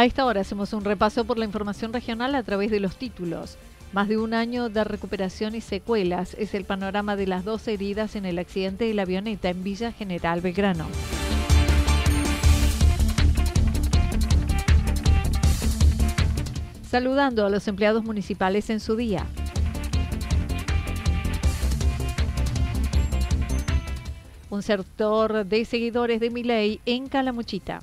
A esta hora hacemos un repaso por la información regional a través de los títulos. Más de un año de recuperación y secuelas es el panorama de las dos heridas en el accidente de la avioneta en Villa General Belgrano. Saludando a los empleados municipales en su día. Un sector de seguidores de Miley en Calamuchita.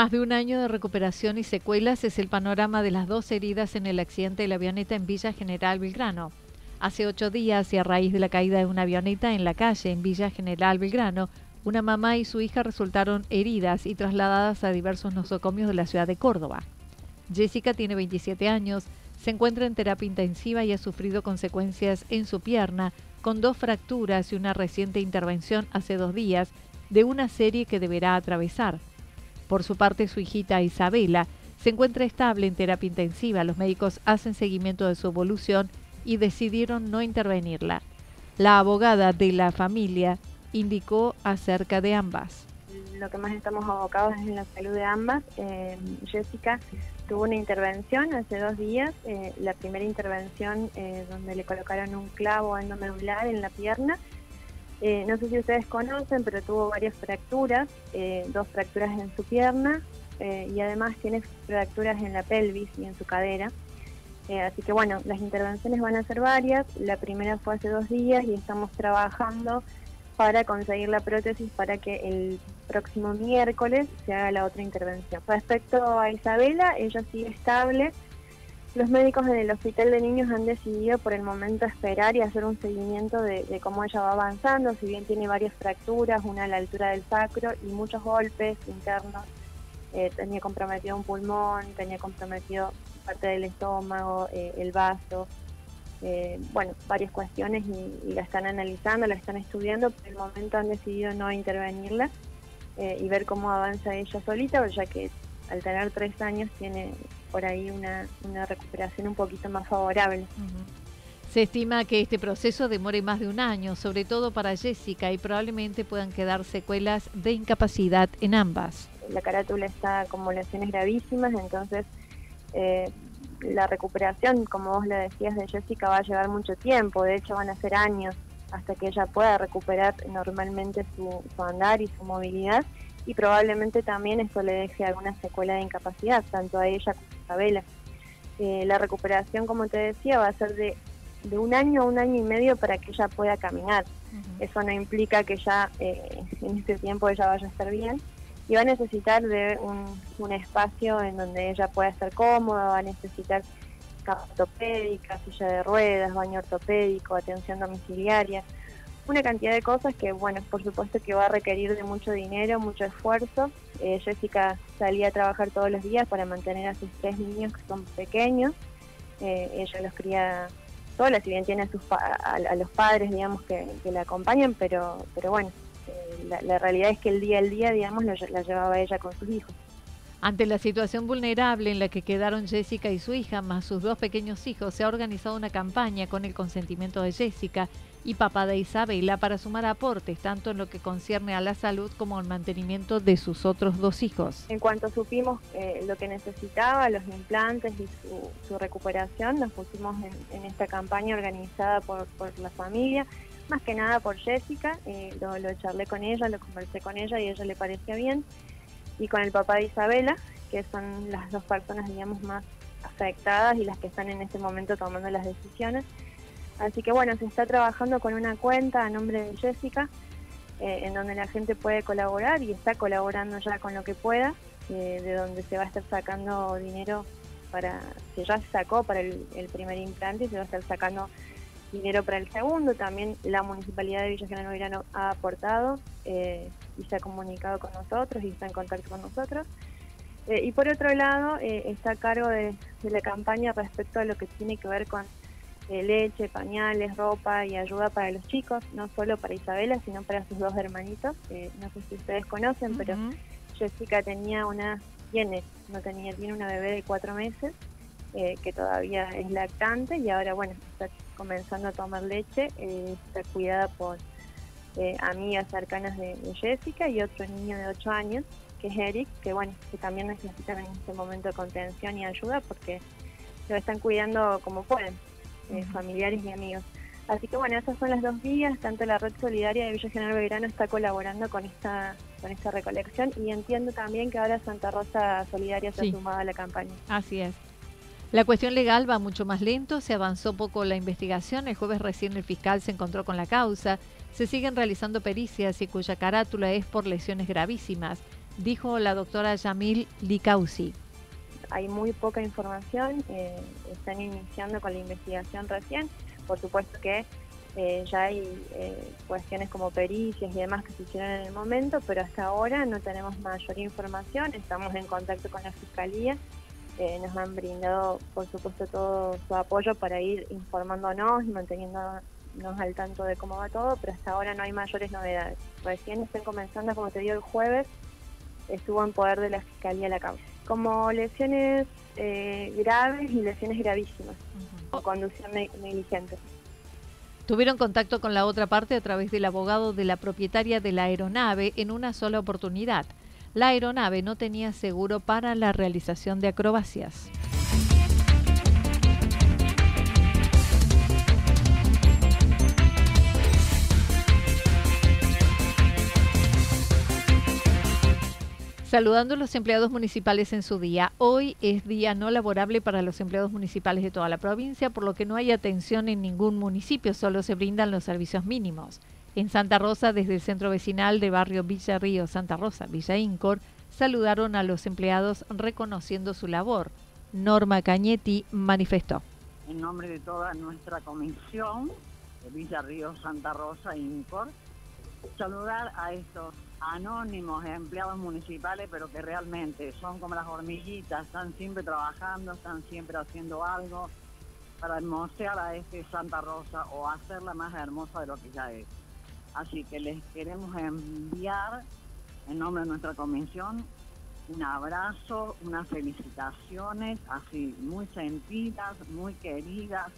Más de un año de recuperación y secuelas es el panorama de las dos heridas en el accidente de la avioneta en Villa General Belgrano. Hace ocho días y a raíz de la caída de una avioneta en la calle en Villa General Belgrano, una mamá y su hija resultaron heridas y trasladadas a diversos nosocomios de la ciudad de Córdoba. Jessica tiene 27 años, se encuentra en terapia intensiva y ha sufrido consecuencias en su pierna, con dos fracturas y una reciente intervención hace dos días de una serie que deberá atravesar. Por su parte, su hijita Isabela se encuentra estable en terapia intensiva. Los médicos hacen seguimiento de su evolución y decidieron no intervenirla. La abogada de la familia indicó acerca de ambas. Lo que más estamos abocados es en la salud de ambas. Eh, Jessica tuvo una intervención hace dos días, eh, la primera intervención eh, donde le colocaron un clavo endomedular en la pierna eh, no sé si ustedes conocen, pero tuvo varias fracturas, eh, dos fracturas en su pierna eh, y además tiene fracturas en la pelvis y en su cadera. así que bueno, las intervenciones van a ser varias. La primera fue hace dos días y estamos trabajando para conseguir la prótesis para que el próximo miércoles se haga la otra intervención. Respecto a Isabela, ella sigue estable los médicos en el hospital de niños han decidido por el momento esperar y hacer un seguimiento de, cómo ella va avanzando, si bien tiene varias fracturas, una a la altura del sacro y muchos golpes internos. Eh, tenía comprometido un pulmón, tenía comprometido parte del estómago, eh, el vaso, eh, bueno, varias cuestiones y, la están analizando, la están estudiando, por el momento han decidido no intervenirla y ver cómo avanza ella solita, ya que al tener tres años tiene por ahí una, recuperación un poquito más favorable. Se estima que este proceso demore más de un año, sobre todo para Jessica, y probablemente puedan quedar secuelas de incapacidad en ambas. La carátula está con lesiones gravísimas, entonces eh, la recuperación, como vos le decías de Jessica, va a llevar mucho tiempo, de hecho van a ser años hasta que ella pueda recuperar normalmente su, su andar y su movilidad y probablemente también esto le deje alguna secuela de incapacidad, tanto a ella como a Isabela. Eh, la recuperación, como te decía, va a ser de, de, un año a un año y medio para que ella pueda caminar. Eso no implica que ya eh, en este tiempo ella vaya a estar bien y va a necesitar de un, un espacio en donde ella pueda estar cómoda, va a necesitar cama ortopédica, silla de ruedas, baño ortopédico, atención domiciliaria una cantidad de cosas que, bueno, por supuesto que va a requerir de mucho dinero, mucho esfuerzo. Eh, Jessica salía a trabajar todos los días para mantener a sus tres niños que son pequeños. Eh, ella los cría sola, si bien tiene a, sus a, los padres, digamos, que, la acompañan, pero, pero bueno, eh, la, realidad es que el día al día, digamos, la llevaba ella con sus hijos. Ante la situación vulnerable en la que quedaron Jessica y su hija, más sus dos pequeños hijos, se ha organizado una campaña con el consentimiento de Jessica y papá de Isabela para sumar aportes tanto en lo que concierne a la salud como al mantenimiento de sus otros dos hijos. En cuanto supimos eh, lo que necesitaba, los implantes y su, recuperación, nos pusimos en, esta campaña organizada por, la familia, más que nada por Jessica, eh, lo, lo charlé con ella, lo conversé con ella y a ella le parecía bien y con el papá de Isabela, que son las dos personas, digamos, más afectadas y las que están en este momento tomando las decisiones. Así que bueno, se está trabajando con una cuenta a nombre de Jessica, eh, en donde la gente puede colaborar y está colaborando ya con lo que pueda, eh, de donde se va a estar sacando dinero para, se ya sacó para el, primer implante y se va a estar sacando dinero para el segundo. También la Municipalidad de Villa General Belgrano ha aportado. Eh, y se ha comunicado con nosotros y está en contacto con nosotros. Eh, y por otro lado, eh, está a cargo de, la campaña respecto a lo que tiene que ver con leche, pañales, ropa y ayuda para los chicos, no solo para Isabela, sino para sus dos hermanitos. no sé si ustedes conocen, pero Jessica tenía una, tiene, no tenía, tiene una bebé de cuatro meses. que todavía es lactante y ahora bueno está comenzando a tomar leche, está cuidada por eh, amigas cercanas de, Jessica y otro niño de 8 años, que es Eric, que bueno, que también necesitan en este momento contención y ayuda porque lo están cuidando como pueden, eh, familiares y amigos. Así que bueno, esas son las dos vías, tanto la Red Solidaria de Villa General Belgrano está colaborando con esta con esta recolección y entiendo también que ahora Santa Rosa Solidaria se ha sumado a la campaña. Así es. La cuestión legal va mucho más lento, se avanzó poco la investigación, el jueves recién el fiscal se encontró con la causa, se siguen realizando pericias y cuya carátula es por lesiones gravísimas, dijo la doctora Yamil Licausi. Hay muy poca información, eh, están iniciando con la investigación recién, por supuesto que eh, ya hay eh, cuestiones como pericias y demás que se hicieron en el momento, pero hasta ahora no tenemos mayor información, estamos en contacto con la Fiscalía, nos han brindado por supuesto todo su apoyo para ir informándonos y manteniendo al tanto de cómo va todo, pero hasta ahora no hay mayores novedades. Recién están comenzando, como te digo, el jueves estuvo en poder de la Fiscalía la causa. Como lesiones eh, graves y lesiones gravísimas, o conducción negligente. Tuvieron contacto con la otra parte a través del abogado de la propietaria de la aeronave en una sola oportunidad. La aeronave no tenía seguro para la realización de acrobacias. Saludando a los empleados municipales en su día. Hoy es día no laborable para los empleados municipales de toda la provincia, por lo que no hay atención en ningún municipio, solo se brindan los servicios mínimos. En Santa Rosa, desde el centro vecinal de barrio Villa Río Santa Rosa, Villa Incor, saludaron a los empleados reconociendo su labor. Norma Cañetti manifestó. En nombre de toda nuestra comisión de Villa Río Santa Rosa Incor, saludar a estos anónimos empleados municipales, pero que realmente son como las hormiguitas, están siempre trabajando, están siempre haciendo algo para hermosear a este Santa Rosa o hacerla más hermosa de lo que ya es. Así que les queremos enviar, en nombre de nuestra comisión, un abrazo, unas felicitaciones, así muy sentidas, muy queridas,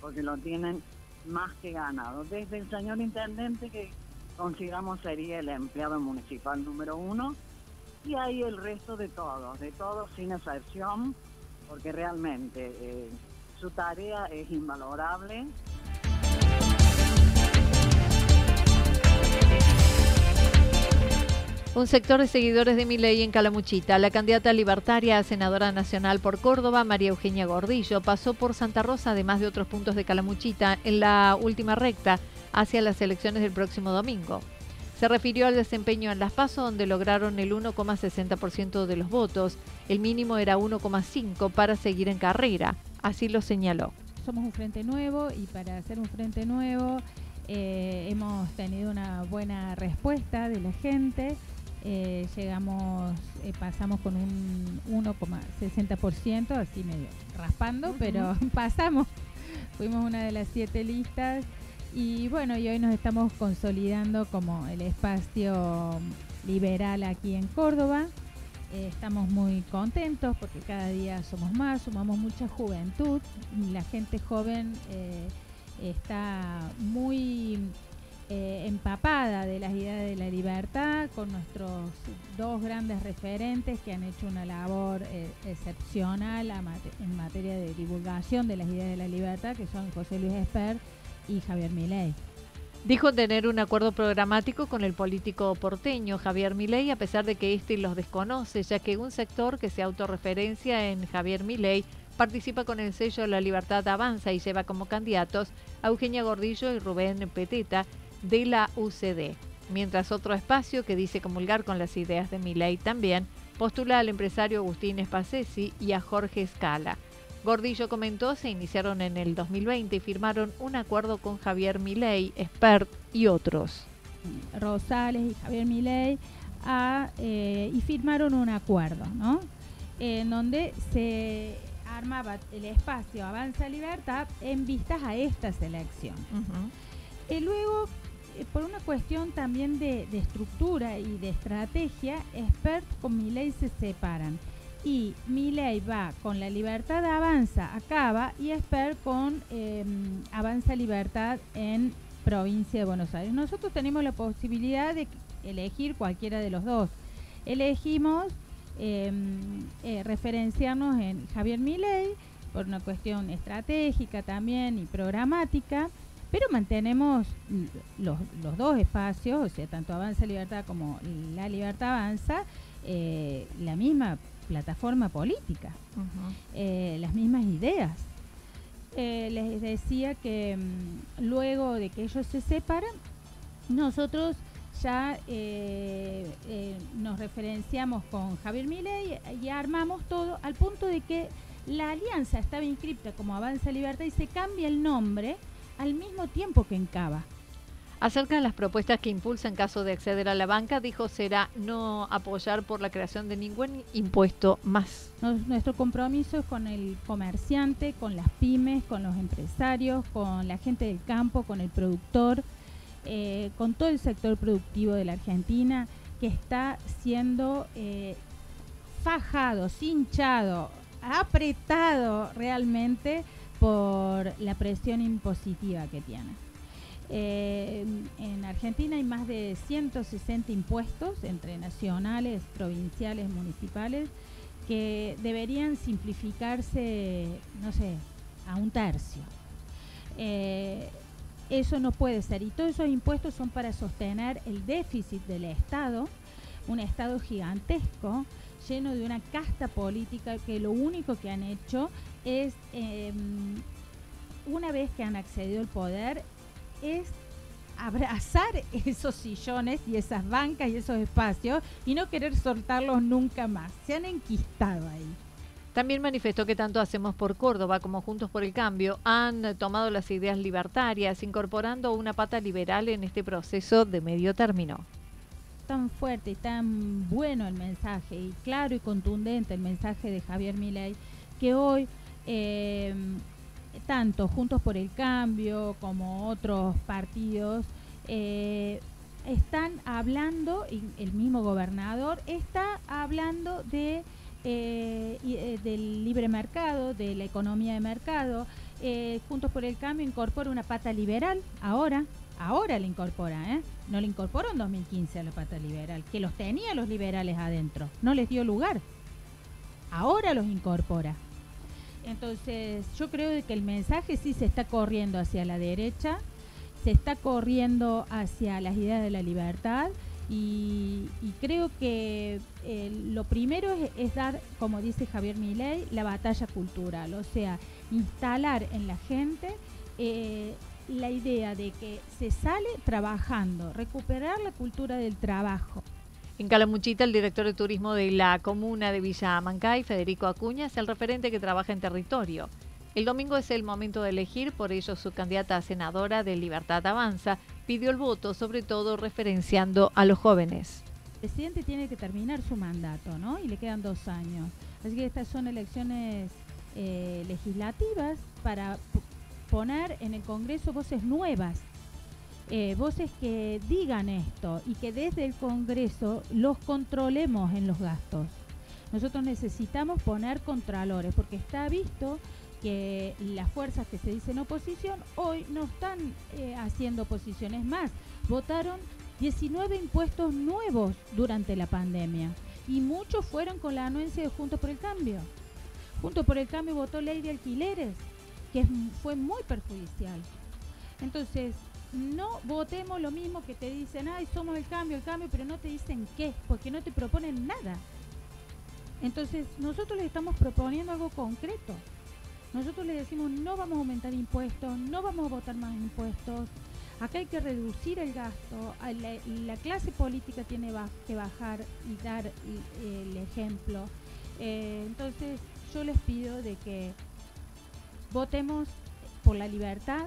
porque lo tienen más que ganado. Desde el señor intendente que consideramos sería el empleado municipal número uno y ahí el resto de todos, de todos sin excepción, porque realmente eh, su tarea es invalorable. Un sector de seguidores de Miley en Calamuchita. La candidata libertaria a senadora nacional por Córdoba, María Eugenia Gordillo, pasó por Santa Rosa, además de otros puntos de Calamuchita, en la última recta hacia las elecciones del próximo domingo. Se refirió al desempeño en Las Paso, donde lograron el 1,60% de los votos. El mínimo era 1,5% para seguir en carrera. Así lo señaló. Somos un frente nuevo y para hacer un frente nuevo Eh, hemos tenido una buena respuesta de la gente. Eh, llegamos, eh, pasamos con un 1,60%, así medio raspando, pero pasamos. Fuimos una de las siete listas y bueno, y hoy nos estamos consolidando como el espacio liberal aquí en Córdoba. Eh, estamos muy contentos porque cada día somos más, sumamos mucha juventud. La gente joven eh, está muy eh, empapada de las ideas de la libertad, con nuestros dos grandes referentes que han hecho una labor excepcional en materia de divulgación de las ideas de la libertad, que son José Luis Esper y Javier Milei. Dijo tener un acuerdo programático con el político porteño Javier Milei, a pesar de que éste los desconoce, ya que un sector que se autorreferencia en Javier Milei participa con el sello La Libertad Avanza y lleva como candidatos a Eugenia Gordillo y Rubén Peteta de la UCD. Mientras otro espacio que dice comulgar con las ideas de Milei también postula al empresario Agustín Espacesi y a Jorge Scala. Gordillo comentó, se iniciaron en el 2020 y firmaron un acuerdo con Javier Milei, Expert y otros. Rosales y Javier Milei eh, y firmaron un acuerdo, ¿no? En donde se armaba el espacio Avanza Libertad en vistas a esta selección. Y luego, eh, por una cuestión también de, de, estructura y de estrategia, Expert con Milei se separan y Milei va con la libertad avanza, acaba, y Esper con em, avanza libertad en provincia de Buenos Aires. Nosotros tenemos la posibilidad de elegir cualquiera de los dos. Elegimos em, eh, referenciarnos en Javier Milei por una cuestión estratégica también y programática, pero mantenemos los, los dos espacios, o sea, tanto Avanza Libertad como la Libertad Avanza, eh, la misma plataforma política, eh, las mismas ideas. Eh, les decía que mm, luego de que ellos se separan, nosotros ya eh, nos referenciamos con Javier Milei y armamos todo al punto de que la alianza estaba inscripta como Avanza Libertad y se cambia el nombre al mismo tiempo que en Cava. Acerca de las propuestas que impulsa en caso de acceder a la banca, dijo será no apoyar por la creación de ningún impuesto más. nuestro compromiso es con el comerciante, con las pymes, con los empresarios, con la gente del campo, con el productor, eh, con todo el sector productivo de la Argentina que está siendo eh, fajado, cinchado, apretado realmente por la presión impositiva que tiene. Eh, en Argentina hay más de 160 impuestos entre nacionales, provinciales, municipales, que deberían simplificarse, no sé, a un tercio. Eh, eso no puede ser. Y todos esos impuestos son para sostener el déficit del Estado, un Estado gigantesco, lleno de una casta política que lo único que han hecho es, em, una vez que han accedido al poder, es abrazar esos sillones y esas bancas y esos espacios y no querer soltarlos nunca más. Se han enquistado ahí. También manifestó que tanto Hacemos por Córdoba como Juntos por el Cambio han tomado las ideas libertarias, incorporando una pata liberal en este proceso de medio término. Tan fuerte y tan bueno el mensaje, y claro y contundente el mensaje de Javier Milei, que hoy eh, tanto Juntos por el Cambio como otros partidos, eh, están hablando, y el mismo gobernador está hablando de eh, eh, del libre mercado, de la economía de mercado. Juntos por el Cambio incorpora una pata liberal, ahora, ahora la incorpora. No la incorporó en 2015 a la pata liberal, que los tenía los liberales adentro, no les dio lugar. Ahora los incorpora. Entonces, yo creo que el mensaje sí se está corriendo hacia la derecha, se está corriendo hacia las ideas de la libertad y, creo que eh, lo primero es, dar, como dice Javier Milei, la batalla cultural, o sea, instalar en la gente eh, la idea de que se sale trabajando, recuperar la cultura del trabajo. En Calamuchita, el director de turismo de la comuna de Villa Amancay, Federico Acuña, es el referente que trabaja en territorio. El domingo es el momento de elegir, por ello su candidata a senadora de Libertad Avanza pidió el voto, sobre todo referenciando a los jóvenes. El presidente tiene que terminar su mandato, ¿no? Y le quedan dos años. Así que estas son elecciones eh, legislativas para poner en el Congreso voces nuevas, eh, voces que digan esto y que desde el Congreso los controlemos en los gastos. Nosotros necesitamos poner contralores porque está visto que las fuerzas que se dicen oposición hoy no están eh, haciendo oposiciones más. Votaron 19 impuestos nuevos durante la pandemia y muchos fueron con la anuencia de Juntos por el Cambio. Juntos por el Cambio votó ley de alquileres, que fue muy perjudicial. Entonces, no votemos lo mismo que te dicen, ay, somos el cambio, el cambio, pero no te dicen qué, porque no te proponen nada. Entonces, nosotros les estamos proponiendo algo concreto. Nosotros le decimos, no vamos a aumentar impuestos, no vamos a votar más impuestos. Acá hay que reducir el gasto. La, clase política tiene que bajar y dar el, ejemplo. Eh, entonces, yo les pido de que votemos por la libertad.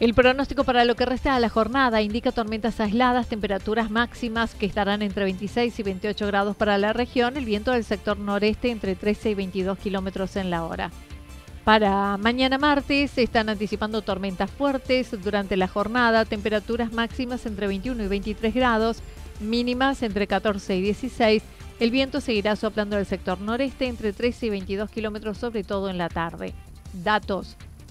El pronóstico para lo que resta de la jornada indica tormentas aisladas, temperaturas máximas que estarán entre 26 y 28 grados para la región, el viento del sector noreste entre 13 y 22 kilómetros en la hora. Para mañana martes se están anticipando tormentas fuertes durante la jornada, temperaturas máximas entre 21 y 23 grados, mínimas entre 14 y 16. El viento seguirá soplando del sector noreste entre 13 y 22 kilómetros, sobre todo en la tarde. Datos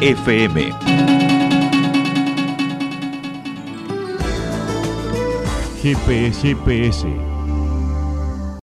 FM. GPS, GPS